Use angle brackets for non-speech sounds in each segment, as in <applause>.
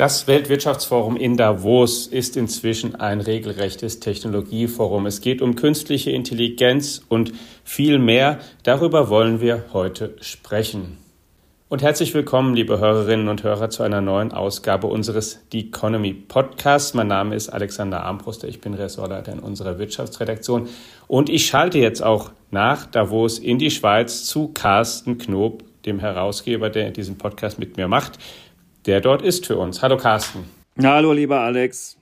Das Weltwirtschaftsforum in Davos ist inzwischen ein regelrechtes Technologieforum. Es geht um künstliche Intelligenz und viel mehr. Darüber wollen wir heute sprechen. Und herzlich willkommen, liebe Hörerinnen und Hörer, zu einer neuen Ausgabe unseres The Economy Podcasts. Mein Name ist Alexander Armbruster, ich bin Ressortleiter in unserer Wirtschaftsredaktion und ich schalte jetzt auch nach Davos in die Schweiz zu Carsten Knob, dem Herausgeber, der diesen Podcast mit mir macht der dort ist für uns. Hallo Carsten. Hallo lieber Alex.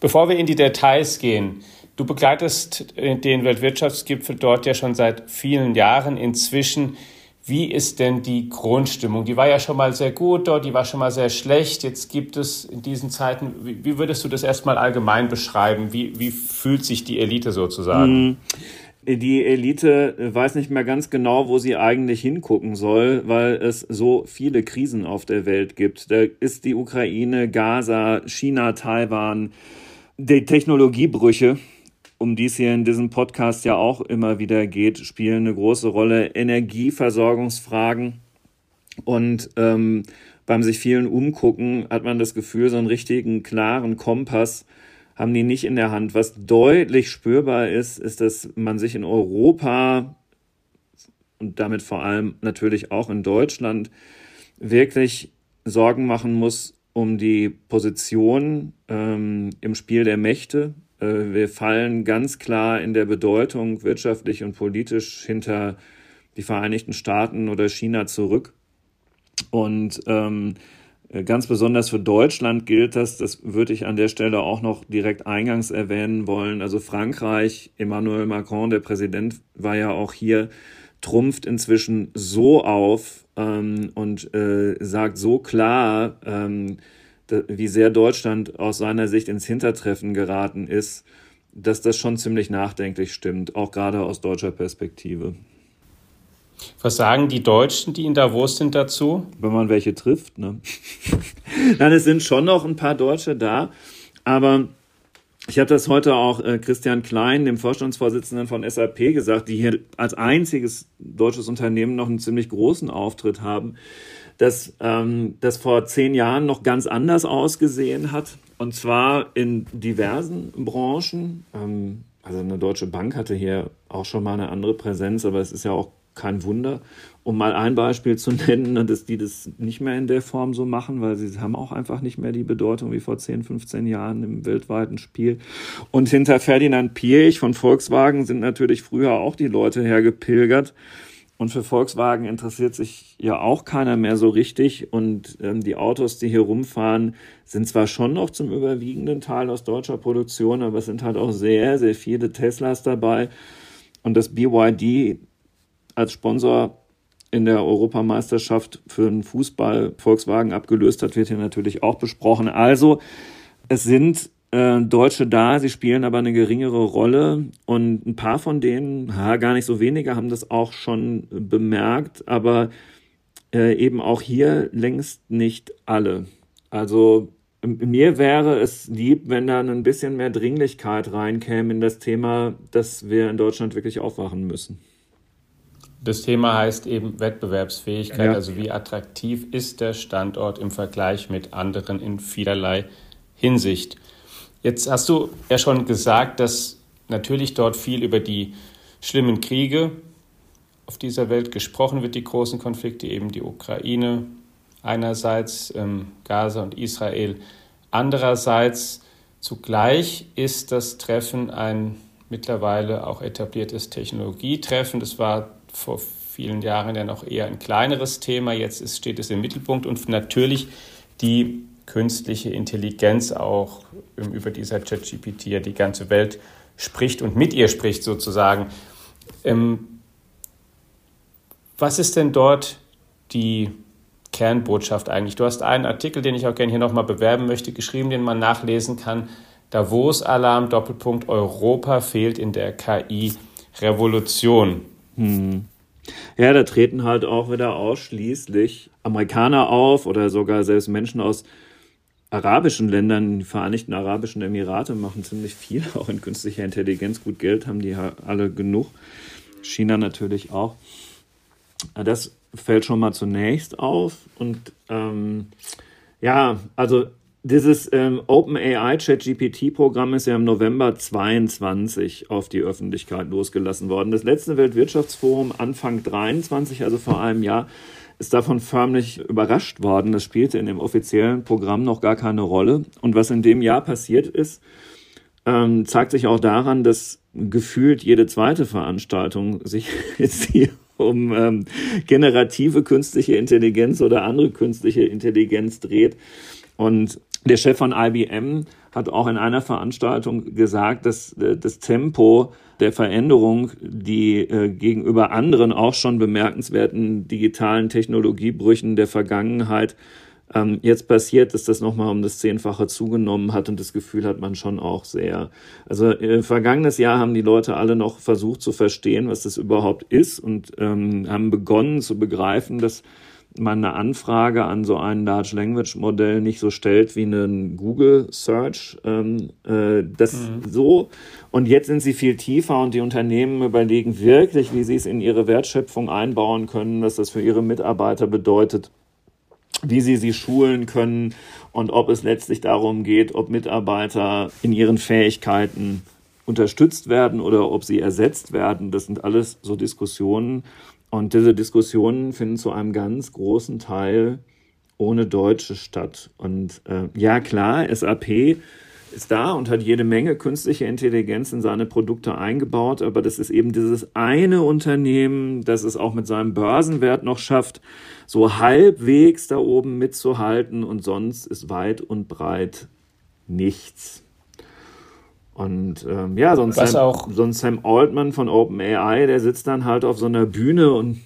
Bevor wir in die Details gehen, du begleitest den Weltwirtschaftsgipfel dort ja schon seit vielen Jahren inzwischen. Wie ist denn die Grundstimmung? Die war ja schon mal sehr gut dort, die war schon mal sehr schlecht. Jetzt gibt es in diesen Zeiten, wie, würdest du das erstmal allgemein beschreiben? Wie, wie fühlt sich die Elite sozusagen? Die Elite weiß nicht mehr ganz genau, wo sie eigentlich hingucken soll, weil es so viele Krisen auf der Welt gibt. Da ist die Ukraine, Gaza, China, Taiwan, die Technologiebrüche, um die es hier in diesem Podcast ja auch immer wieder geht, spielen eine große Rolle. Energieversorgungsfragen und ähm, beim sich vielen umgucken hat man das Gefühl, so einen richtigen klaren Kompass haben die nicht in der Hand. Was deutlich spürbar ist, ist, dass man sich in Europa und damit vor allem natürlich auch in Deutschland wirklich Sorgen machen muss um die Position ähm, im Spiel der Mächte. Äh, wir fallen ganz klar in der Bedeutung wirtschaftlich und politisch hinter die Vereinigten Staaten oder China zurück. Und ähm, äh, ganz besonders für Deutschland gilt das, das würde ich an der Stelle auch noch direkt eingangs erwähnen wollen. Also Frankreich, Emmanuel Macron, der Präsident, war ja auch hier, trumpft inzwischen so auf ähm, und äh, sagt so klar, ähm, wie sehr Deutschland aus seiner Sicht ins Hintertreffen geraten ist, dass das schon ziemlich nachdenklich stimmt, auch gerade aus deutscher Perspektive. Was sagen die Deutschen, die in Davos sind, dazu? Wenn man welche trifft, ne? <laughs> Nein, es sind schon noch ein paar Deutsche da, aber ich habe das heute auch äh, Christian Klein, dem Vorstandsvorsitzenden von SAP, gesagt, die hier als einziges deutsches Unternehmen noch einen ziemlich großen Auftritt haben, dass ähm, das vor zehn Jahren noch ganz anders ausgesehen hat. Und zwar in diversen Branchen. Ähm, also eine deutsche Bank hatte hier auch schon mal eine andere Präsenz, aber es ist ja auch kein Wunder. Um mal ein Beispiel zu <laughs> nennen, dass die das nicht mehr in der Form so machen, weil sie haben auch einfach nicht mehr die Bedeutung wie vor 10, 15 Jahren im weltweiten Spiel. Und hinter Ferdinand Piech von Volkswagen sind natürlich früher auch die Leute hergepilgert. Und für Volkswagen interessiert sich ja auch keiner mehr so richtig. Und ähm, die Autos, die hier rumfahren, sind zwar schon noch zum überwiegenden Teil aus deutscher Produktion, aber es sind halt auch sehr, sehr viele Teslas dabei. Und das BYD als Sponsor in der Europameisterschaft für den Fußball Volkswagen abgelöst hat, wird hier natürlich auch besprochen. Also es sind äh, Deutsche da, sie spielen aber eine geringere Rolle und ein paar von denen, ha, gar nicht so wenige, haben das auch schon bemerkt, aber äh, eben auch hier längst nicht alle. Also mir wäre es lieb, wenn da ein bisschen mehr Dringlichkeit reinkäme in das Thema, dass wir in Deutschland wirklich aufwachen müssen. Das Thema heißt eben Wettbewerbsfähigkeit, ja. also wie attraktiv ist der Standort im Vergleich mit anderen in vielerlei Hinsicht. Jetzt hast du ja schon gesagt, dass natürlich dort viel über die schlimmen Kriege auf dieser Welt gesprochen wird, die großen Konflikte, eben die Ukraine einerseits, ähm, Gaza und Israel andererseits. Zugleich ist das Treffen ein mittlerweile auch etabliertes Technologietreffen. Das war vor vielen Jahren ja noch eher ein kleineres Thema. Jetzt ist, steht es im Mittelpunkt und natürlich die künstliche Intelligenz auch über dieser ChatGPT ja die ganze Welt spricht und mit ihr spricht sozusagen. Ähm, was ist denn dort die Kernbotschaft eigentlich? Du hast einen Artikel, den ich auch gerne hier nochmal bewerben möchte, geschrieben, den man nachlesen kann. Davos-Alarm, Doppelpunkt, Europa fehlt in der KI-Revolution. Hm. Ja, da treten halt auch wieder ausschließlich Amerikaner auf oder sogar selbst Menschen aus arabischen Ländern, die Vereinigten Arabischen Emirate machen ziemlich viel, <laughs> auch in künstlicher Intelligenz. Gut Geld haben die alle genug. China natürlich auch. Das fällt schon mal zunächst auf. Und ähm, Ja, also dieses ähm, OpenAI ChatGPT-Programm ist ja im November 22 auf die Öffentlichkeit losgelassen worden. Das letzte Weltwirtschaftsforum Anfang 23, also vor einem Jahr, ist davon förmlich überrascht worden. Das spielte in dem offiziellen Programm noch gar keine Rolle. Und was in dem Jahr passiert ist, ähm, zeigt sich auch daran, dass gefühlt jede zweite Veranstaltung sich <laughs> jetzt hier um ähm, generative künstliche Intelligenz oder andere künstliche Intelligenz dreht. Und der Chef von IBM hat auch in einer Veranstaltung gesagt, dass äh, das Tempo der Veränderung, die äh, gegenüber anderen auch schon bemerkenswerten digitalen Technologiebrüchen der Vergangenheit ähm, jetzt passiert, dass das nochmal um das Zehnfache zugenommen hat und das Gefühl hat man schon auch sehr. Also äh, vergangenes Jahr haben die Leute alle noch versucht zu verstehen, was das überhaupt ist und ähm, haben begonnen zu begreifen, dass man eine Anfrage an so ein Large Language Modell nicht so stellt wie einen Google Search. Ähm, äh, das mhm. so. Und jetzt sind sie viel tiefer und die Unternehmen überlegen wirklich, wie sie es in ihre Wertschöpfung einbauen können, was das für ihre Mitarbeiter bedeutet, wie sie sie schulen können und ob es letztlich darum geht, ob Mitarbeiter in ihren Fähigkeiten unterstützt werden oder ob sie ersetzt werden. Das sind alles so Diskussionen, und diese Diskussionen finden zu einem ganz großen Teil ohne Deutsche statt. Und äh, ja, klar, SAP ist da und hat jede Menge künstliche Intelligenz in seine Produkte eingebaut, aber das ist eben dieses eine Unternehmen, das es auch mit seinem Börsenwert noch schafft, so halbwegs da oben mitzuhalten und sonst ist weit und breit nichts. Und ähm, ja, sonst Sam, auch sonst Sam Altman von OpenAI, der sitzt dann halt auf so einer Bühne und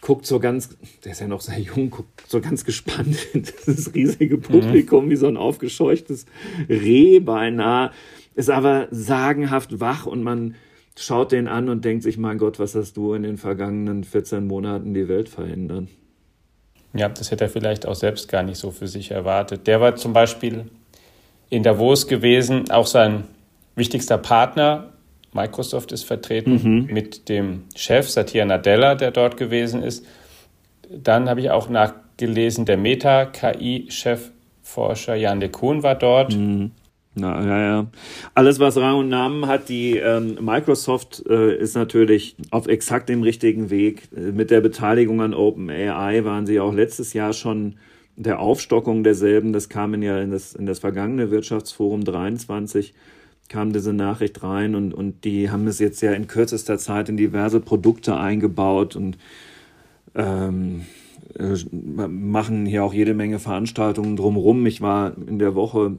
guckt so ganz, der ist ja noch sehr jung, guckt so ganz gespannt in dieses riesige Publikum, mhm. wie so ein aufgescheuchtes Reh beinahe, ist aber sagenhaft wach und man schaut den an und denkt sich, mein Gott, was hast du in den vergangenen 14 Monaten die Welt verändert? Ja, das hätte er vielleicht auch selbst gar nicht so für sich erwartet. Der war zum Beispiel in Davos gewesen, auch sein wichtigster Partner. Microsoft ist vertreten mhm. mit dem Chef Satya Nadella, der dort gewesen ist. Dann habe ich auch nachgelesen, der Meta-KI-Chefforscher Jan de Kuhn war dort. Mhm. Na, ja, ja. Alles, was Rang und Namen hat, die ähm, Microsoft äh, ist natürlich auf exakt dem richtigen Weg. Äh, mit der Beteiligung an OpenAI waren sie auch letztes Jahr schon der Aufstockung derselben. Das kam in ja in das, in das vergangene Wirtschaftsforum 23 kam diese Nachricht rein und, und die haben es jetzt ja in kürzester Zeit in diverse Produkte eingebaut und ähm, äh, machen hier auch jede Menge Veranstaltungen drumherum. Ich war in der Woche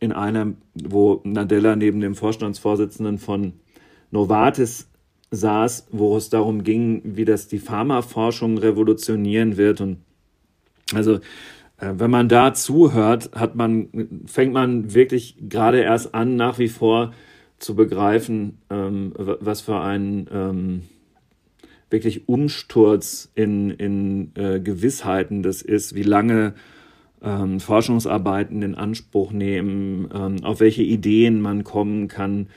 in einer, wo Nadella neben dem Vorstandsvorsitzenden von Novartis saß, wo es darum ging, wie das die Pharmaforschung revolutionieren wird. Und also wenn man da zuhört, hat man, fängt man wirklich gerade erst an, nach wie vor zu begreifen, ähm, was für ein ähm, wirklich Umsturz in, in äh, Gewissheiten das ist, wie lange ähm, Forschungsarbeiten in Anspruch nehmen, ähm, auf welche Ideen man kommen kann.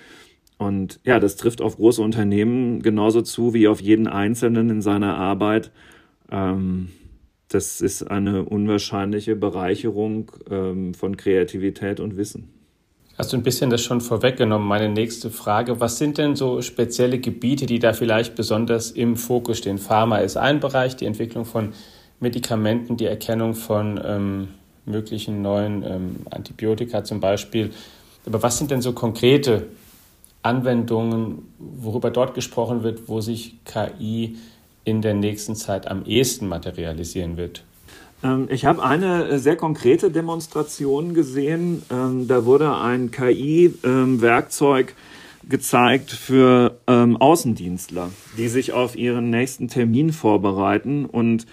Und ja, das trifft auf große Unternehmen genauso zu wie auf jeden Einzelnen in seiner Arbeit. Ähm, das ist eine unwahrscheinliche Bereicherung ähm, von Kreativität und Wissen. Hast du ein bisschen das schon vorweggenommen? Meine nächste Frage. Was sind denn so spezielle Gebiete, die da vielleicht besonders im Fokus stehen? Pharma ist ein Bereich, die Entwicklung von Medikamenten, die Erkennung von ähm, möglichen neuen ähm, Antibiotika zum Beispiel. Aber was sind denn so konkrete Anwendungen, worüber dort gesprochen wird, wo sich KI in der nächsten Zeit am ehesten materialisieren wird? Ähm, ich habe eine äh, sehr konkrete Demonstration gesehen. Ähm, da wurde ein KI-Werkzeug gezeigt für ähm, Außendienstler, die sich auf ihren nächsten Termin vorbereiten und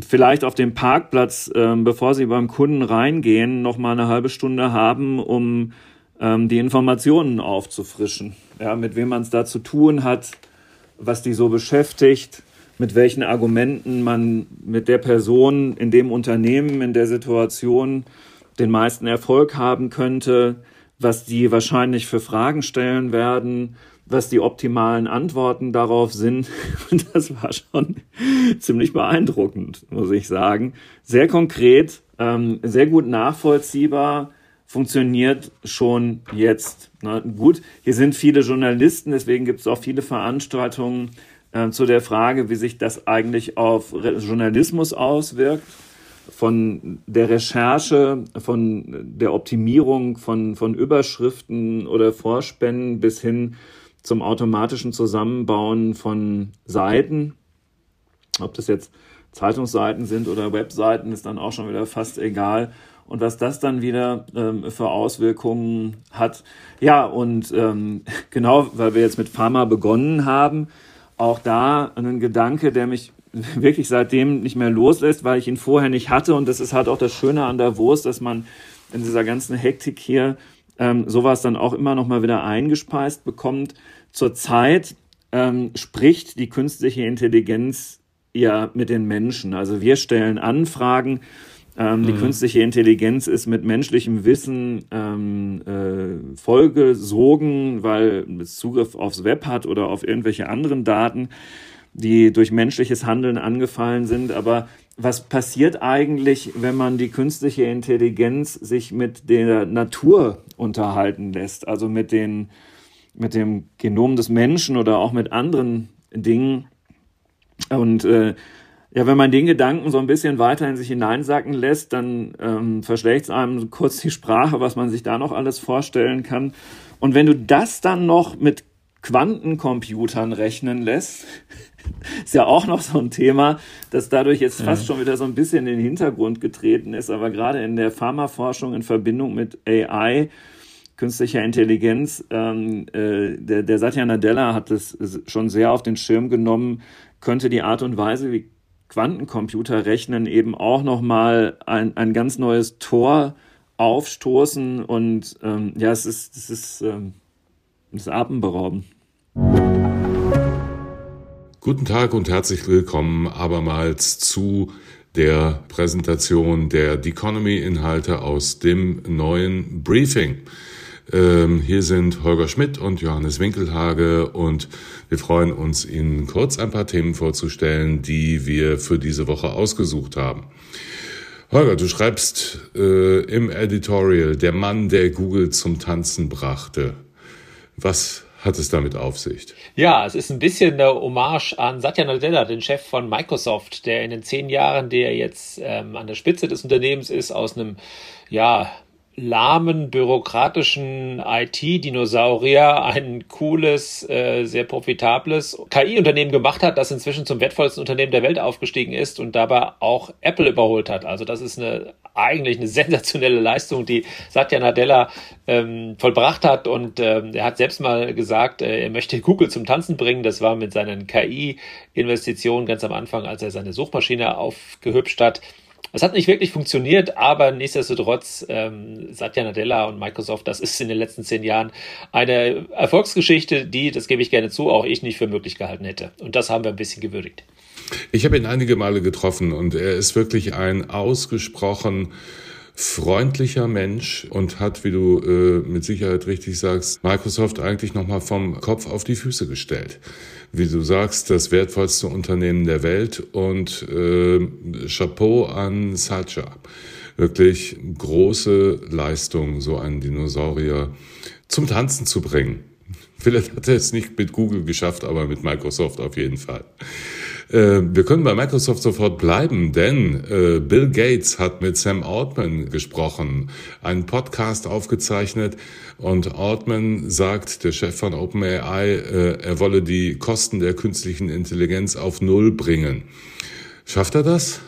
vielleicht auf dem Parkplatz, bevor sie beim Kunden reingehen, noch mal eine halbe Stunde haben, um die Informationen aufzufrischen. Ja, mit wem man es da zu tun hat, was die so beschäftigt, mit welchen Argumenten man mit der Person in dem Unternehmen, in der Situation den meisten Erfolg haben könnte, was die wahrscheinlich für Fragen stellen werden, was die optimalen Antworten darauf sind. <laughs> Das war schon ziemlich beeindruckend, muss ich sagen. Sehr konkret, ähm, sehr gut nachvollziehbar, funktioniert schon jetzt. Na, gut, hier sind viele Journalisten, deswegen gibt es auch viele Veranstaltungen äh, zu der Frage, wie sich das eigentlich auf Journalismus auswirkt von der Recherche, von der Optimierung von, von Überschriften oder Vorspänen bis hin zum automatischen Zusammenbauen von Seiten. Ob das jetzt Zeitungsseiten sind oder Webseiten, ist dann auch schon wieder fast egal. Und was das dann wieder ähm, für Auswirkungen hat. Ja, und ähm, <laughs> genau, weil wir jetzt mit Pharma begonnen haben, auch da ein Gedanke, der mich <laughs> wirklich seitdem nicht mehr loslässt, weil ich ihn vorher nicht hatte. Und das ist halt auch das Schöne an der Wurst, dass man in dieser ganzen Hektik hier ähm, sowas dann auch immer noch mal wieder eingespeist bekommt. Zurzeit ähm, spricht die künstliche Intelligenz ja mit den Menschen. Also wir stellen Anfragen. Ähm, mhm. Die künstliche Intelligenz ist mit menschlichem Wissen ähm, äh, vollgesogen, weil es Zugriff aufs Web hat oder auf irgendwelche anderen Daten die durch menschliches Handeln angefallen sind. Aber was passiert eigentlich, wenn man die künstliche Intelligenz sich mit der Natur unterhalten lässt? Also mit, den, mit dem Genom des Menschen oder auch mit anderen Dingen. Und äh, ja, wenn man den Gedanken so ein bisschen weiter in sich hineinsacken lässt, dann ähm, verschlägt es einem kurz die Sprache, was man sich da noch alles vorstellen kann. Und wenn du das dann noch mit Quantencomputern rechnen lässt, <laughs> ist ja auch noch so ein Thema, das dadurch jetzt fast schon wieder so ein bisschen in den Hintergrund getreten ist, aber gerade in der Pharmaforschung in Verbindung mit AI, künstlicher Intelligenz, ähm, äh, der, der Satya Nadella hat das schon sehr auf den Schirm genommen, könnte die Art und Weise, wie Quantencomputer rechnen, eben auch nochmal ein, ein ganz neues Tor aufstoßen und ähm, ja, es ist, es ist, ähm, es ist atemberaubend. Guten Tag und herzlich willkommen abermals zu der Präsentation der Deconomy-Inhalte aus dem neuen Briefing. Ähm, hier sind Holger Schmidt und Johannes Winkelhage und wir freuen uns, Ihnen kurz ein paar Themen vorzustellen, die wir für diese Woche ausgesucht haben. Holger, du schreibst äh, im Editorial, der Mann, der Google zum Tanzen brachte. Was hat es damit auf sich? Ja, es ist ein bisschen eine Hommage an Satya Nadella, den Chef von Microsoft, der in den zehn Jahren, der jetzt ähm, an der Spitze des Unternehmens ist, aus einem ja, lahmen, bürokratischen IT-Dinosaurier ein cooles, äh, sehr profitables KI-Unternehmen gemacht hat, das inzwischen zum wertvollsten Unternehmen der Welt aufgestiegen ist und dabei auch Apple überholt hat. Also das ist eine eigentlich eine <laughs> sensationelle Leistung, die Satya Nadella ähm, vollbracht hat. Und ähm, er hat selbst mal gesagt, äh, er möchte Google zum Tanzen bringen. Das war mit seinen KI-Investitionen ganz am Anfang, als er seine Suchmaschine aufgehübscht hat. Es hat nicht wirklich funktioniert, aber nichtsdestotrotz, ähm, Satya Nadella und Microsoft, das ist in den letzten zehn Jahren eine Erfolgsgeschichte, die, das gebe ich gerne zu, auch ich nicht für möglich gehalten hätte. Und das haben wir ein bisschen gewürdigt. Ich habe ihn einige Male getroffen und er ist wirklich ein ausgesprochen freundlicher Mensch und hat, wie du äh, mit Sicherheit richtig sagst, Microsoft eigentlich nochmal vom Kopf auf die Füße gestellt. Wie du sagst, das wertvollste Unternehmen der Welt und äh, Chapeau an Satya. Wirklich große Leistung, so einen Dinosaurier zum Tanzen zu bringen. Vielleicht hat er es nicht mit Google geschafft, aber mit Microsoft auf jeden Fall. Äh, wir können bei Microsoft sofort bleiben, denn äh, Bill Gates hat mit Sam Altman gesprochen, einen Podcast aufgezeichnet und Altman sagt, der Chef von OpenAI, äh, er wolle die Kosten der künstlichen Intelligenz auf Null bringen. Schafft er das?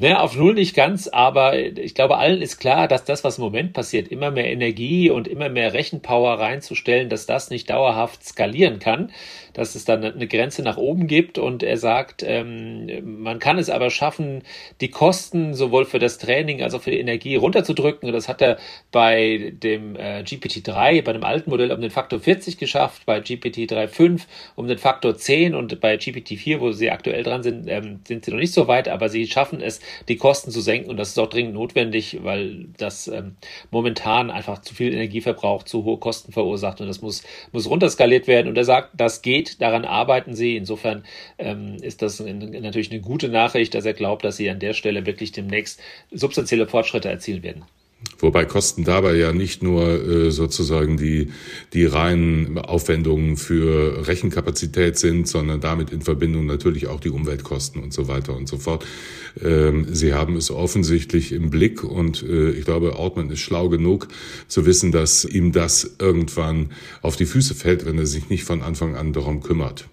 Naja, auf Null nicht ganz, aber ich glaube, allen ist klar, dass das, was im Moment passiert, immer mehr Energie und immer mehr Rechenpower reinzustellen, dass das nicht dauerhaft skalieren kann dass es dann eine Grenze nach oben gibt und er sagt, ähm, man kann es aber schaffen, die Kosten sowohl für das Training als auch für die Energie runterzudrücken. Und das hat er bei dem äh, GPT-3, bei dem alten Modell um den Faktor 40 geschafft, bei GPT 3.5 um den Faktor 10 und bei GPT-4, wo sie aktuell dran sind, ähm, sind sie noch nicht so weit, aber sie schaffen es, die Kosten zu senken und das ist auch dringend notwendig, weil das ähm, momentan einfach zu viel Energieverbrauch, zu hohe Kosten verursacht und das muss, muss runterskaliert werden. Und er sagt, das geht sieht. Daran arbeiten sie. Insofern ähm, ist das natürlich eine gute Nachricht, dass er glaubt, dass sie an der Stelle wirklich demnächst substanzielle Fortschritte erzielen werden. Wobei Kosten dabei ja nicht nur äh, sozusagen die, die reinen Aufwendungen für Rechenkapazität sind, sondern damit in Verbindung natürlich auch die Umweltkosten und so weiter und so fort. Ähm, Sie haben es offensichtlich im Blick und äh, ich glaube, Ortmann ist schlau genug zu wissen, dass ihm das irgendwann auf die Füße fällt, wenn er sich nicht von Anfang an darum kümmert.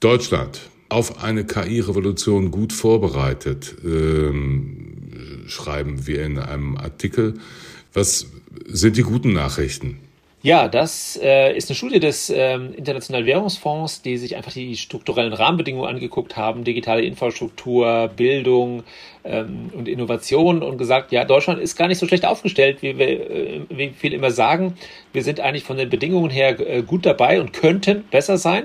Deutschland auf eine KI-Revolution gut vorbereitet. Ähm, schreiben wir in einem Artikel. Was sind die guten Nachrichten? Ja, das äh, ist eine Studie des ähm, Internationalen Währungsfonds, die sich einfach die strukturellen Rahmenbedingungen angeguckt haben, digitale Infrastruktur, Bildung ähm, und Innovation und gesagt, ja, Deutschland ist gar nicht so schlecht aufgestellt, wie wir äh, wie viele immer sagen. Wir sind eigentlich von den Bedingungen her äh, gut dabei und könnten besser sein.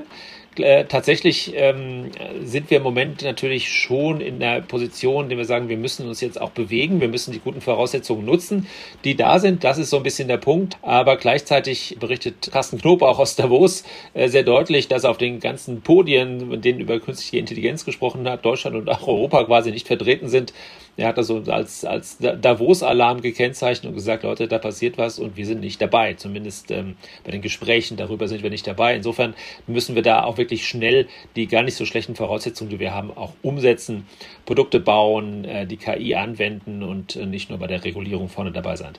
Äh, tatsächlich ähm, sind wir im Moment natürlich schon in der Position, in der wir sagen, wir müssen uns jetzt auch bewegen, wir müssen die guten Voraussetzungen nutzen, die da sind. Das ist so ein bisschen der Punkt. Aber gleichzeitig berichtet Carsten Knob auch aus Davos äh, sehr deutlich, dass auf den ganzen Podien, in denen über künstliche Intelligenz gesprochen hat, Deutschland und auch Europa quasi nicht vertreten sind. Er hat das so als, als Davos-Alarm gekennzeichnet und gesagt, Leute, da passiert was und wir sind nicht dabei. Zumindest ähm, bei den Gesprächen darüber sind wir nicht dabei. Insofern müssen wir da auch wirklich schnell die gar nicht so schlechten Voraussetzungen, die wir haben, auch umsetzen, Produkte bauen, äh, die KI anwenden und äh, nicht nur bei der Regulierung vorne dabei sein.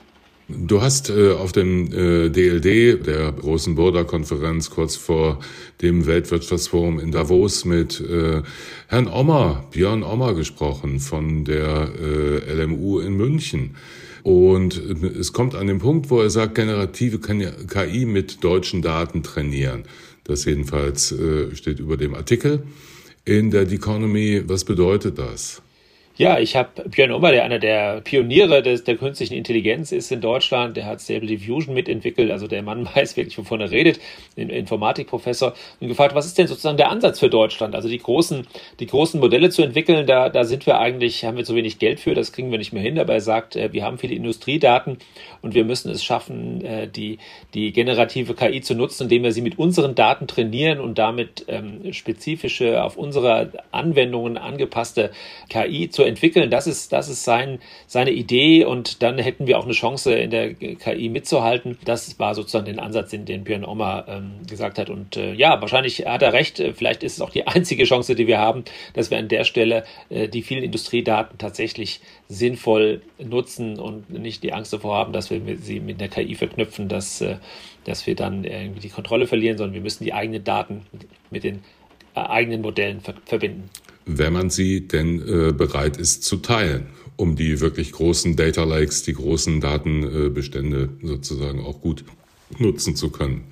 Du hast äh, auf dem äh, DLD, der großen Border-Konferenz kurz vor dem Weltwirtschaftsforum in Davos mit äh, Herrn Ommer, Björn Ommer gesprochen von der äh, LMU in München. Und es kommt an den Punkt, wo er sagt, generative KI mit deutschen Daten trainieren. Das jedenfalls äh, steht über dem Artikel in der Economy. Was bedeutet das? Ja, ich habe Björn Ober, der einer der Pioniere des, der künstlichen Intelligenz ist in Deutschland, der hat Stable Diffusion mitentwickelt, also der Mann <laughs> weiß wirklich, wovon er redet, Informatikprofessor, und gefragt, was ist denn sozusagen der Ansatz für Deutschland? Also die großen, die großen Modelle zu entwickeln, da, da sind wir eigentlich, haben wir zu wenig Geld für, das kriegen wir nicht mehr hin, aber er sagt, äh, wir haben viele Industriedaten und wir müssen es schaffen, äh, die, die generative KI zu nutzen, indem wir sie mit unseren Daten trainieren und damit ähm, spezifische, auf unsere Anwendungen angepasste KI zu entwickeln. Das ist, das ist sein, seine Idee und dann hätten wir auch eine Chance, in der KI mitzuhalten. Das war sozusagen den Ansatz, den, den Björn Ommer ähm, gesagt hat. Und äh, ja, wahrscheinlich hat er recht. Vielleicht ist es auch die einzige Chance, die wir haben, dass wir an der Stelle äh, die vielen Industriedaten tatsächlich sinnvoll nutzen und nicht die Angst davor haben, dass wir sie mit der KI verknüpfen, dass, äh, dass wir dann irgendwie die Kontrolle verlieren, sondern wir müssen die eigenen Daten mit den äh, eigenen Modellen ver verbinden wenn man sie denn äh, bereit ist zu teilen, um die wirklich großen Data Lakes, die großen Datenbestände sozusagen auch gut nutzen zu können.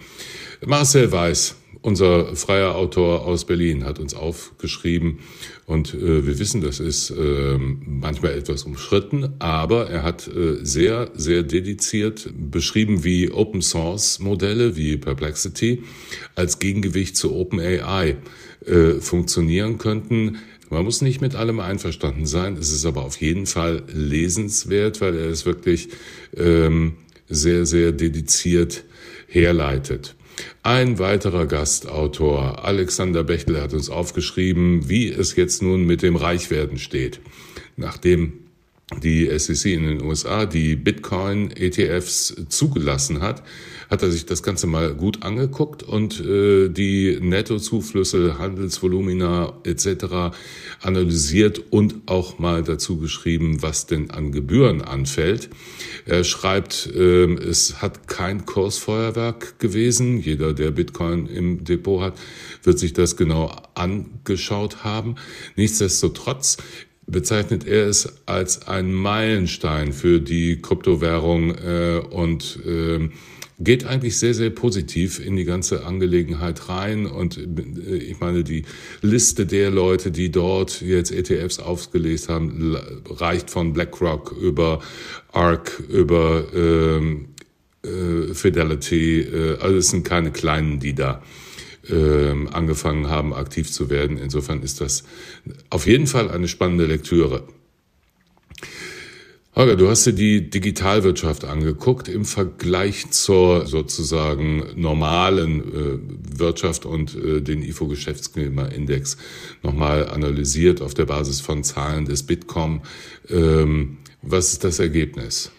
Marcel Weiß, unser freier Autor aus Berlin, hat uns aufgeschrieben und äh, wir wissen, das ist äh, manchmal etwas umschritten, aber er hat äh, sehr, sehr dediziert beschrieben, wie Open Source Modelle wie Perplexity als Gegengewicht zu OpenAI äh, funktionieren könnten. Man muss nicht mit allem einverstanden sein. Es ist aber auf jeden Fall lesenswert, weil er es wirklich ähm, sehr, sehr dediziert herleitet. Ein weiterer Gastautor, Alexander Bechtel, hat uns aufgeschrieben, wie es jetzt nun mit dem Reichwerden steht. Nachdem die SEC in den USA die Bitcoin-ETFs zugelassen hat, hat er sich das Ganze mal gut angeguckt und äh, die Nettozuflüsse, Handelsvolumina etc. analysiert und auch mal dazu geschrieben, was denn an Gebühren anfällt. Er schreibt, äh, es hat kein Kursfeuerwerk gewesen. Jeder, der Bitcoin im Depot hat, wird sich das genau angeschaut haben. Nichtsdestotrotz bezeichnet er es als ein Meilenstein für die Kryptowährung äh, und äh, geht eigentlich sehr, sehr positiv in die ganze Angelegenheit rein. Und äh, ich meine, die Liste der Leute, die dort jetzt ETFs aufgelesen haben, reicht von BlackRock über ARK, über ähm, äh, Fidelity. Äh, also es sind keine kleinen, die da ähm, angefangen haben, aktiv zu werden. Insofern ist das auf jeden Fall eine spannende Lektüre. Holger, du hast dir die Digitalwirtschaft angeguckt im Vergleich zur sozusagen normalen äh, Wirtschaft und äh, den IFO-Geschäftsklimaindex nochmal analysiert auf der Basis von Zahlen des Bitkom. Ähm, was ist das Ergebnis?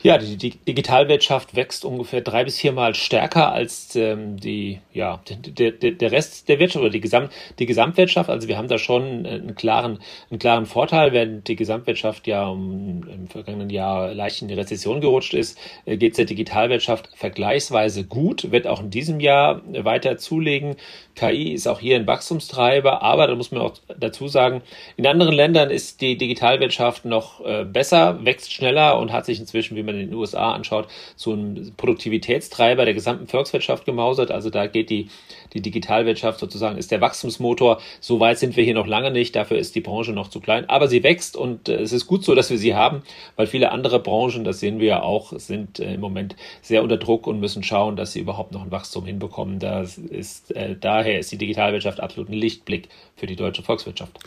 Ja, die, Digitalwirtschaft wächst ungefähr drei bis viermal stärker als ähm, die, ja, der, der, der Rest der Wirtschaft oder die, Gesamt, die Gesamtwirtschaft. Also wir haben da schon einen klaren, einen klaren Vorteil. Während die Gesamtwirtschaft ja um, im vergangenen Jahr leicht in die Rezession gerutscht ist, äh, geht es der Digitalwirtschaft vergleichsweise gut, wird auch in diesem Jahr weiter zulegen. KI ist auch hier ein Wachstumstreiber, aber da muss man auch dazu sagen, in anderen Ländern ist die Digitalwirtschaft noch äh, besser, wächst schneller und hat sich inzwischen, wie man in den USA anschaut, so ein Produktivitätstreiber der gesamten Volkswirtschaft gemausert. Also da geht die, die Digitalwirtschaft sozusagen, ist der Wachstumsmotor. So weit sind wir hier noch lange nicht. Dafür ist die Branche noch zu klein. Aber sie wächst und äh, es ist gut so, dass wir sie haben, weil viele andere Branchen, das sehen wir ja auch, sind äh, im Moment sehr unter Druck und müssen schauen, dass sie überhaupt noch ein Wachstum hinbekommen. Das ist, äh, daher ist die Digitalwirtschaft absolut ein Lichtblick für die deutsche Volkswirtschaft.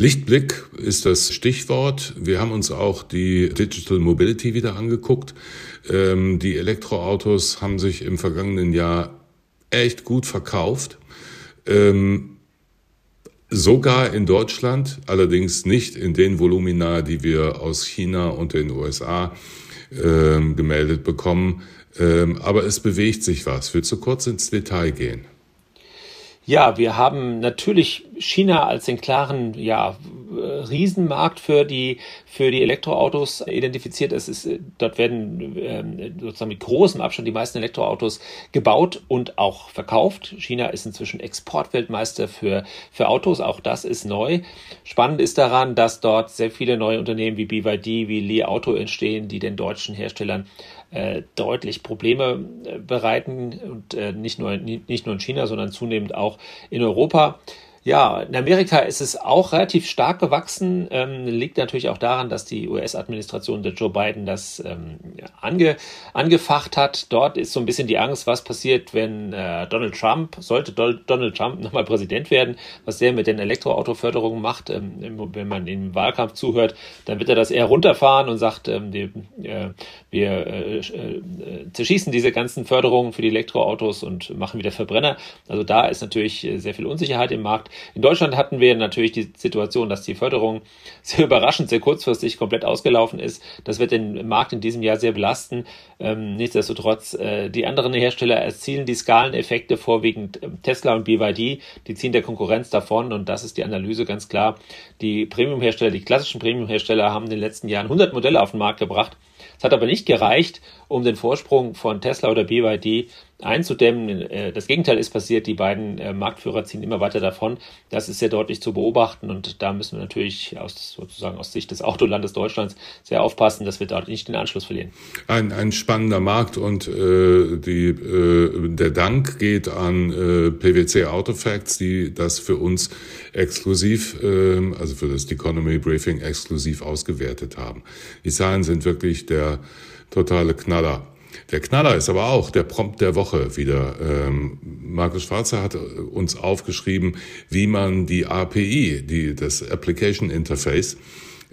Lichtblick ist das Stichwort. Wir haben uns auch die Digital Mobility wieder angeguckt. Ähm, die Elektroautos haben sich im vergangenen Jahr echt gut verkauft. Ähm, sogar in Deutschland, allerdings nicht in den Volumina, die wir aus China und den USA ähm, gemeldet bekommen. Aber es bewegt sich was. Willst du kurz ins Detail gehen? Ja, wir haben natürlich China als den klaren ja, Riesenmarkt für die, für die Elektroautos identifiziert. Es ist, dort werden ähm, sozusagen mit großem Abstand die meisten Elektroautos gebaut und auch verkauft. China ist inzwischen Exportweltmeister für, für Autos. Auch das ist neu. Spannend ist daran, dass dort sehr viele neue Unternehmen wie BYD, wie Li Auto entstehen, die den deutschen Herstellern äh, deutlich Probleme äh, bereiten und äh, nicht, nur, nicht nur in China, sondern zunehmend auch in Europa. Ja, in Amerika ist es auch relativ stark gewachsen. Ähm, liegt natürlich auch daran, dass die US-Administration der Joe Biden das ähm, ange, angefacht hat. Dort ist so ein bisschen die Angst, was passiert, wenn äh, Donald Trump, sollte Do Donald Trump <laughs> nochmal Präsident werden, was der mit den Elektroautoförderungen macht. Ähm, wenn man im Wahlkampf zuhört, dann wird er das eher runterfahren und sagt, ähm, die, äh, wir äh, äh, zerschießen diese ganzen Förderungen für die Elektroautos und machen wieder Verbrenner. Also da ist natürlich äh, sehr viel Unsicherheit im Markt. In Deutschland hatten wir natürlich die Situation, dass die Förderung <laughs> sehr überraschend, sehr kurzfristig komplett ausgelaufen ist. Das wird den Markt in diesem Jahr sehr belasten. Ähm, nichtsdestotrotz, äh, die anderen Hersteller erzielen die Skaleneffekte, vorwiegend ähm, Tesla und BYD, die ziehen der Konkurrenz davon und das ist die Analyse ganz klar. Die Premium-Hersteller, die klassischen Premium-Hersteller haben in den letzten Jahren 100 Modelle auf den Markt gebracht. Es hat aber nicht gereicht, um den Vorsprung von Tesla oder BYD einzudämmen. Äh, das Gegenteil ist passiert. Die beiden äh, Marktführer ziehen immer weiter davon. Das ist sehr deutlich zu beobachten und da müssen wir natürlich aus, sozusagen aus Sicht des Autolandes Deutschlands sehr aufpassen, dass wir dort nicht den Anschluss verlieren. Ein, ein spannender Markt und äh, die, äh, der Dank geht an äh, PwC Autofacts, die das für uns exklusiv, äh, also für das Economy Briefing exklusiv ausgewertet haben. Die Zahlen sind wirklich der totale Knaller. Der Knaller ist aber auch der Prompt der Woche wieder. Ähm, Markus Schwarzer hat uns aufgeschrieben, wie man die API, die, das Application Interface,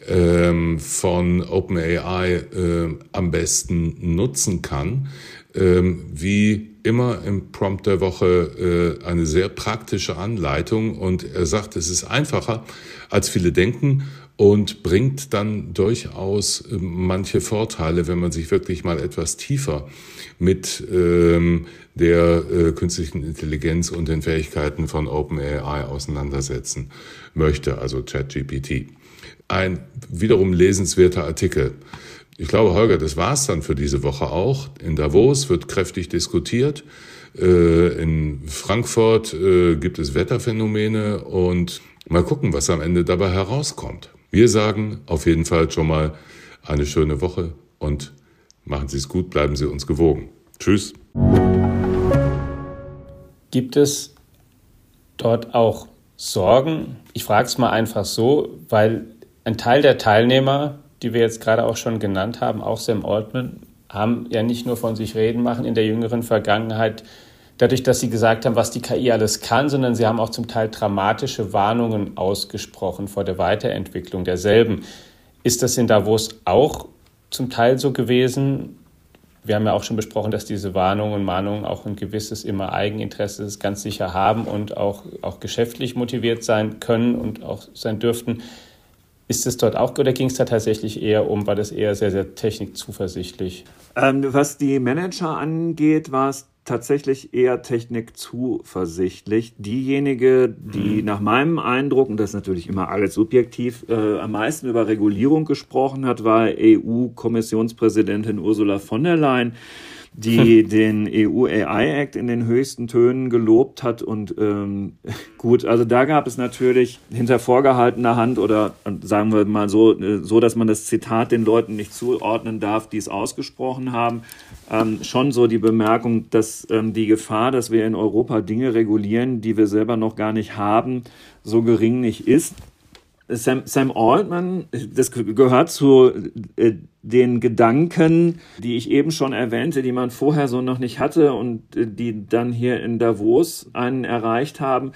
ähm, von OpenAI äh, am besten nutzen kann. Ähm, wie immer im Prompt der Woche äh, eine sehr praktische Anleitung und er sagt, es ist einfacher, als viele denken und bringt dann durchaus äh, manche Vorteile, wenn man sich wirklich mal etwas tiefer mit ähm, der äh, künstlichen Intelligenz und den Fähigkeiten von OpenAI auseinandersetzen möchte, also ChatGPT. Ein wiederum lesenswerter Artikel. Ich glaube, Holger, das war's dann für diese Woche auch. In Davos wird kräftig diskutiert. Äh, in Frankfurt äh, gibt es Wetterphänomene und mal gucken, was am Ende dabei herauskommt. Wir sagen auf jeden Fall schon mal eine schöne Woche und machen Sie es gut, bleiben Sie uns gewogen. Tschüss. Gibt es dort auch Sorgen? Ich frage es mal einfach so, weil ein Teil der Teilnehmer, die wir jetzt gerade auch schon genannt haben, auch Sam Altman, haben ja nicht nur von sich reden machen in der jüngeren Vergangenheit dadurch, dass sie gesagt haben, was die KI alles kann, sondern sie haben auch zum Teil dramatische Warnungen ausgesprochen vor der Weiterentwicklung derselben. Ist das in Davos auch zum Teil so gewesen? Wir haben ja auch schon besprochen, dass diese Warnungen und Mahnungen auch ein gewisses immer Eigeninteresse ganz sicher haben und auch, auch geschäftlich motiviert sein können und auch sein dürften. Ist es dort auch oder ging es da tatsächlich eher um, war das eher sehr, sehr technikzuversichtlich? Ähm, was die Manager angeht, war es tatsächlich eher technikzuversichtlich. Diejenige, die mhm. nach meinem Eindruck, und das ist natürlich immer alles subjektiv, äh, am meisten über Regulierung gesprochen hat, war EU-Kommissionspräsidentin Ursula von der Leyen die <laughs> den EU AI Act in den höchsten Tönen gelobt hat. Und ähm, <laughs> gut, also da gab es natürlich hinter vorgehaltener Hand oder sagen wir mal so, äh, so dass man das Zitat den Leuten nicht zuordnen darf, die es ausgesprochen haben, ähm, schon so die Bemerkung, dass ähm, die Gefahr, dass wir in Europa Dinge regulieren, die wir selber noch gar nicht haben, so gering nicht ist. Sam, Sam Altman, das gehört zu äh, den Gedanken, die ich eben schon erwähnte, die man vorher so noch nicht hatte und äh, die dann hier in Davos einen erreicht haben,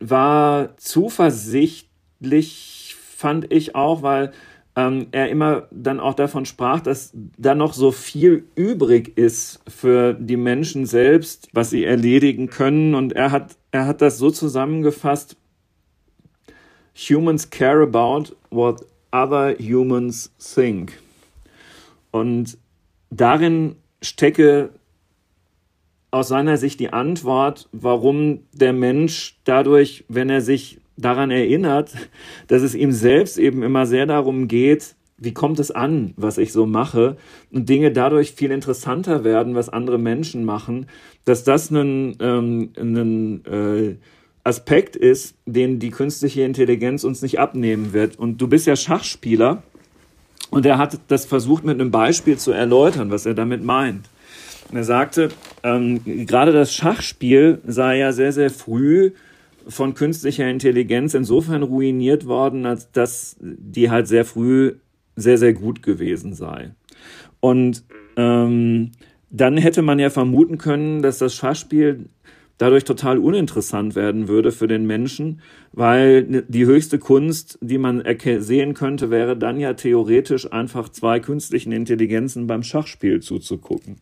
war zuversichtlich, fand ich auch, weil ähm, er immer dann auch davon sprach, dass da noch so viel übrig ist für die Menschen selbst, was sie erledigen können. Und er hat, er hat das so zusammengefasst, Humans care about what other humans think. Und darin stecke aus seiner Sicht die Antwort, warum der Mensch dadurch, wenn er sich daran erinnert, <laughs> dass es ihm selbst eben immer sehr darum geht, wie kommt es an, was ich so mache und Dinge dadurch viel interessanter werden, was andere Menschen machen, dass das ein, ähm, ein äh, Aspekt ist, den die künstliche Intelligenz uns nicht abnehmen wird. Und du bist ja Schachspieler und er hat das versucht mit einem Beispiel zu erläutern, was er damit meint. Und er sagte, ähm, gerade das Schachspiel sei ja sehr, sehr früh von künstlicher Intelligenz insofern ruiniert worden, als dass die halt sehr früh sehr, sehr gut gewesen sei. Und ähm, dann hätte man ja vermuten können, dass das Schachspiel dadurch total uninteressant werden würde für den Menschen, weil die höchste Kunst, die man sehen könnte, wäre dann ja theoretisch einfach zwei künstlichen Intelligenzen beim Schachspiel zuzugucken.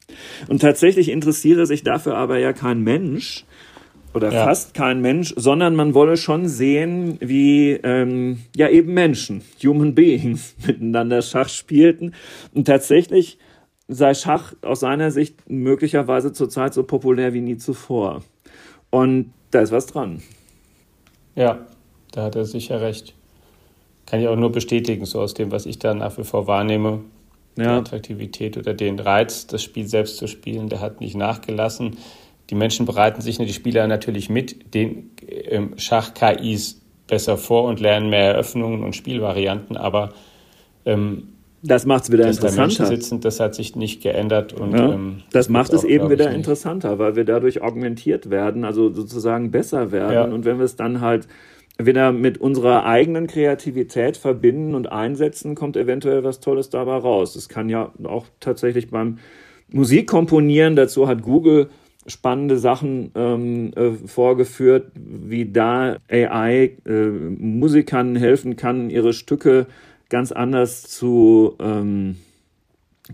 Und tatsächlich interessiere sich dafür aber ja kein Mensch, oder ja. fast kein Mensch, sondern man wolle schon sehen, wie ähm, ja eben Menschen, Human Beings, <laughs> miteinander Schach spielten. Und tatsächlich sei Schach aus seiner Sicht möglicherweise zurzeit so populär wie nie zuvor. Und da ist was dran. Ja, da hat er sicher recht. Kann ich auch nur bestätigen, so aus dem, was ich da nach wie vor wahrnehme. Ja. Die Attraktivität oder den Reiz, das Spiel selbst zu spielen, der hat nicht nachgelassen. Die Menschen bereiten sich, die Spieler natürlich mit den ähm, Schach-KIs besser vor und lernen mehr Eröffnungen und Spielvarianten, aber ähm, das macht es wieder dass interessanter. Da sitzen, das hat sich nicht geändert. Und, ja, ähm, das macht es auch, eben wieder interessanter, weil wir dadurch augmentiert werden, also sozusagen besser werden. Ja. Und wenn wir es dann halt wieder mit unserer eigenen Kreativität verbinden und einsetzen, kommt eventuell was Tolles dabei raus. Das kann ja auch tatsächlich beim Musikkomponieren, dazu hat Google spannende Sachen ähm, äh, vorgeführt, wie da AI äh, Musikern helfen kann, ihre Stücke ganz anders zu ähm,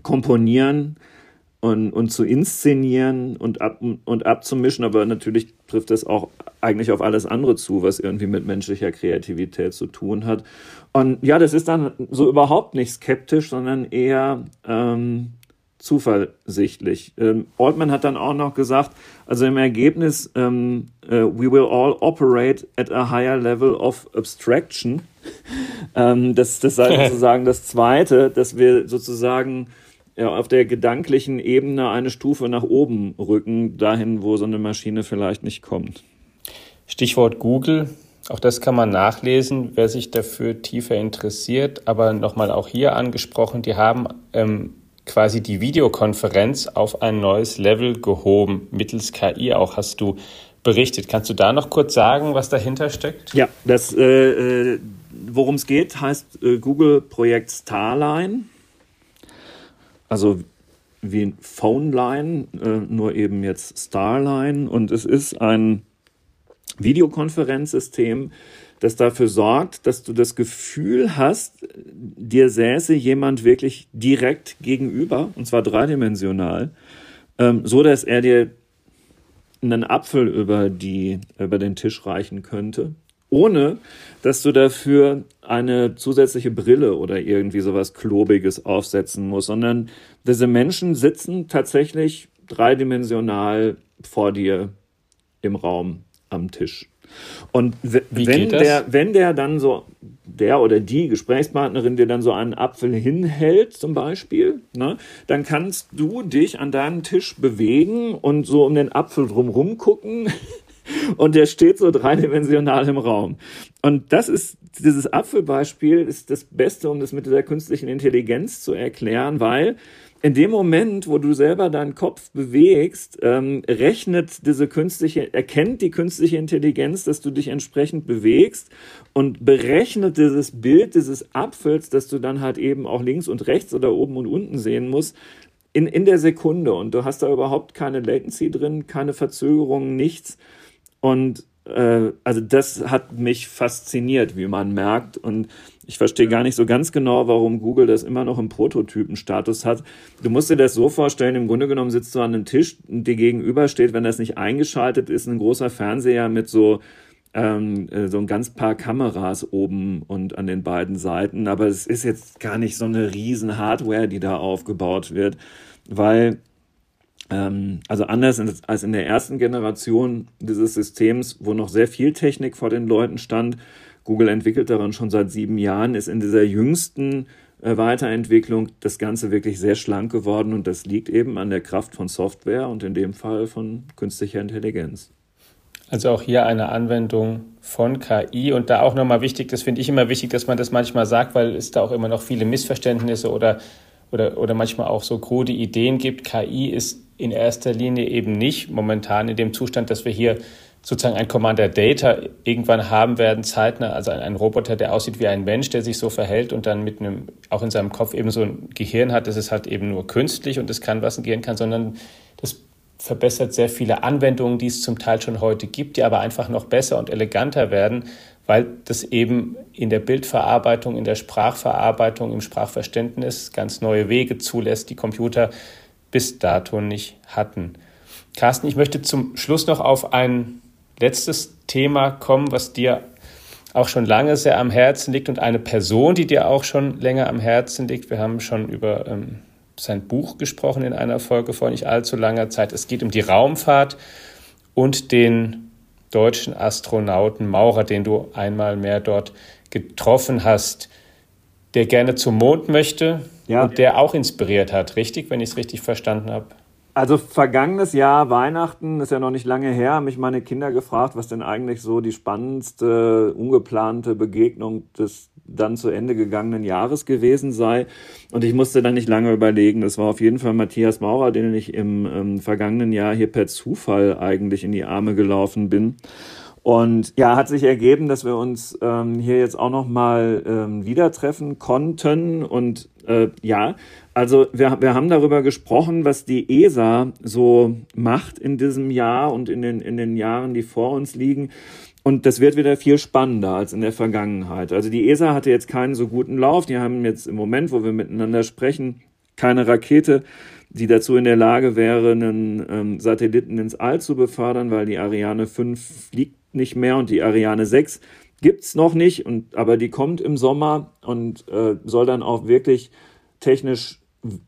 komponieren und, und zu inszenieren und, ab, und abzumischen, aber natürlich trifft das auch eigentlich auf alles andere zu, was irgendwie mit menschlicher Kreativität zu tun hat. Und ja, das ist dann so überhaupt nicht skeptisch, sondern eher ähm, zuversichtlich. Ähm, Altman hat dann auch noch gesagt, also im Ergebnis, ähm, uh, we will all operate at a higher level of abstraction. Ähm, das, das sei <laughs> sozusagen das Zweite, dass wir sozusagen ja, auf der gedanklichen Ebene eine Stufe nach oben rücken, dahin, wo so eine Maschine vielleicht nicht kommt. Stichwort Google. Auch das kann man nachlesen, wer sich dafür tiefer interessiert. Aber nochmal auch hier angesprochen, die haben ähm, quasi die Videokonferenz auf ein neues Level gehoben, mittels KI auch, hast du berichtet. Kannst du da noch kurz sagen, was dahinter steckt? Ja, das, äh, äh worum es geht, heißt äh, Google-Projekt Starline. Also wie ein Phoneline, äh, nur eben jetzt Starline. Und es ist ein Videokonferenzsystem, das dafür sorgt, dass du das Gefühl hast, dir säße jemand wirklich direkt gegenüber, und zwar dreidimensional, ähm, so dass er dir einen Apfel über, die, über den Tisch reichen könnte, ohne dass du dafür eine zusätzliche Brille oder irgendwie sowas Klobiges aufsetzen musst, sondern diese Menschen sitzen tatsächlich dreidimensional vor dir im Raum am Tisch. Und wenn der, wenn der dann so, der oder die Gesprächspartnerin dir dann so einen Apfel hinhält, zum Beispiel, ne, dann kannst du dich an deinem Tisch bewegen und so um den Apfel drumherum gucken. Und der steht so dreidimensional im Raum. Und das ist, dieses Apfelbeispiel ist das Beste, um das mit dieser künstlichen Intelligenz zu erklären, weil in dem Moment, wo du selber deinen Kopf bewegst, ähm, rechnet diese künstliche, erkennt die künstliche Intelligenz, dass du dich entsprechend bewegst und berechnet dieses Bild dieses Apfels, dass du dann halt eben auch links und rechts oder oben und unten sehen musst, in, in der Sekunde. Und du hast da überhaupt keine Latency drin, keine Verzögerung, nichts. Und äh, also das hat mich fasziniert, wie man merkt. Und ich verstehe gar nicht so ganz genau, warum Google das immer noch im Prototypenstatus hat. Du musst dir das so vorstellen, im Grunde genommen sitzt du an einem Tisch, dir gegenüber steht, wenn das nicht eingeschaltet ist, ein großer Fernseher mit so ähm, äh, so ein ganz paar Kameras oben und an den beiden Seiten. Aber es ist jetzt gar nicht so eine riesen Hardware, die da aufgebaut wird, weil also anders als in der ersten Generation dieses Systems, wo noch sehr viel Technik vor den Leuten stand. Google entwickelt daran schon seit sieben Jahren, ist in dieser jüngsten äh, Weiterentwicklung das Ganze wirklich sehr schlank geworden und das liegt eben an der Kraft von Software und in dem Fall von künstlicher Intelligenz. Also auch hier eine Anwendung von KI und da auch nochmal wichtig, das finde ich immer wichtig, dass man das manchmal sagt, weil es da auch immer noch viele Missverständnisse oder, oder, oder manchmal auch so krude Ideen gibt. KI ist in erster Linie eben nicht momentan in dem Zustand, dass wir hier sozusagen ein Commander Data irgendwann haben werden, zeitnah, also ein, ein, Roboter, der aussieht wie ein Mensch, der sich so verhält und dann mit einem, auch in seinem Kopf eben so ein Gehirn hat, das ist halt eben nur künstlich und es kann, was ein Gehirn kann, sondern das verbessert sehr viele Anwendungen, die es zum Teil schon heute gibt, die aber einfach noch besser und eleganter werden, weil das eben in der Bildverarbeitung, in der Sprachverarbeitung, im Sprachverständnis ganz neue Wege zulässt, die Computer bis dato nicht hatten. Carsten, ich möchte zum Schluss noch auf ein letztes Thema kommen, was dir auch schon lange sehr am Herzen liegt und eine Person, die dir auch schon länger am Herzen liegt. Wir haben schon über ähm, sein Buch gesprochen in einer Folge vor nicht allzu langer Zeit. Es geht um die Raumfahrt und den deutschen Astronauten Maurer, den du einmal mehr dort getroffen hast, der gerne zum Mond möchte, ja. Und der auch inspiriert hat, richtig, wenn ich es richtig verstanden habe? Also vergangenes Jahr Weihnachten ist ja noch nicht lange her, haben mich meine Kinder gefragt, was denn eigentlich so die spannendste, ungeplante Begegnung des dann zu Ende gegangenen Jahres gewesen sei. Und ich musste dann nicht lange überlegen. Das war auf jeden Fall Matthias Maurer, den ich im, ähm, vergangenen Jahr hier per Zufall eigentlich in die Arme gelaufen bin. Und ja, hat sich ergeben, dass wir uns ähm, hier jetzt auch nochmal ähm, wieder treffen konnten. Und äh, ja, also wir, wir haben darüber gesprochen, was die ESA so macht in diesem Jahr und in den, in den Jahren, die vor uns liegen. Und das wird wieder viel spannender als in der Vergangenheit. Also die ESA hatte jetzt keinen so guten Lauf. Die haben jetzt im Moment, wo wir miteinander sprechen, keine Rakete, die dazu in der Lage wäre, einen ähm, Satelliten ins All zu befördern, weil die Ariane 5 fliegt nicht mehr und die Ariane 6 gibt's noch nicht, und, aber die kommt im Sommer und äh, soll dann auch wirklich technisch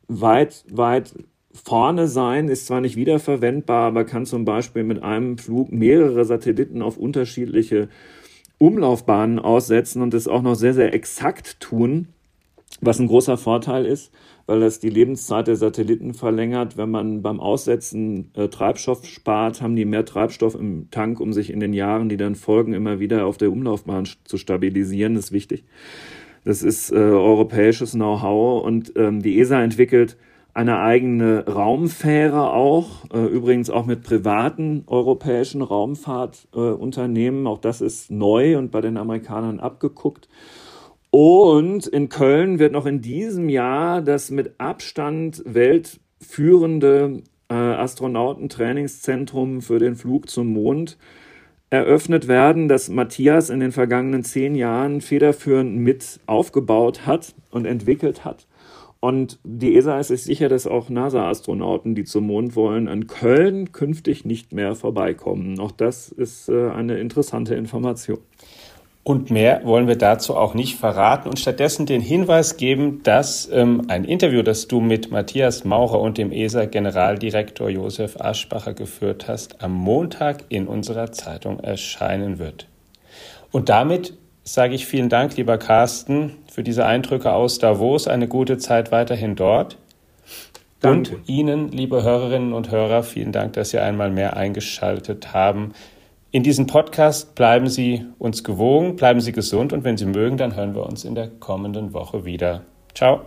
weit, weit vorne sein, ist zwar nicht wiederverwendbar, aber kann zum Beispiel mit einem Flug mehrere Satelliten auf unterschiedliche Umlaufbahnen aussetzen und das auch noch sehr, sehr exakt tun, was ein großer Vorteil ist weil das die Lebenszeit der Satelliten verlängert. Wenn man beim Aussetzen äh, Treibstoff spart, haben die mehr Treibstoff im Tank, um sich in den Jahren, die dann folgen, immer wieder auf der Umlaufbahn zu stabilisieren. Das ist wichtig. Das ist äh, europäisches Know-how und ähm, die ESA entwickelt eine eigene Raumfähre auch, äh, übrigens auch mit privaten europäischen Raumfahrtunternehmen. Äh, auch das ist neu und bei den Amerikanern abgeguckt. Und in Köln wird noch in diesem Jahr das mit Abstand weltführende äh, Astronautentrainingszentrum für den Flug zum Mond eröffnet werden, das Matthias in den vergangenen zehn Jahren federführend mit aufgebaut hat und entwickelt hat. Und die ESA ist sich sicher, dass auch NASA-Astronauten, die zum Mond wollen, in Köln künftig nicht mehr vorbeikommen. Auch das ist äh, eine interessante Information. Und mehr wollen wir dazu auch nicht verraten und stattdessen den Hinweis geben, dass ähm, ein Interview, das du mit Matthias Maurer und dem ESA-Generaldirektor Josef Aschbacher geführt hast, am Montag in unserer Zeitung erscheinen wird. Und damit sage ich vielen Dank, lieber Carsten, für diese Eindrücke aus Davos. Eine gute Zeit weiterhin dort. Danke. Und Ihnen, liebe Hörerinnen und Hörer, vielen Dank, dass Sie einmal mehr eingeschaltet haben. In diesem Podcast bleiben Sie uns gewogen, bleiben Sie gesund und wenn Sie mögen, dann hören wir uns in der kommenden Woche wieder. Ciao.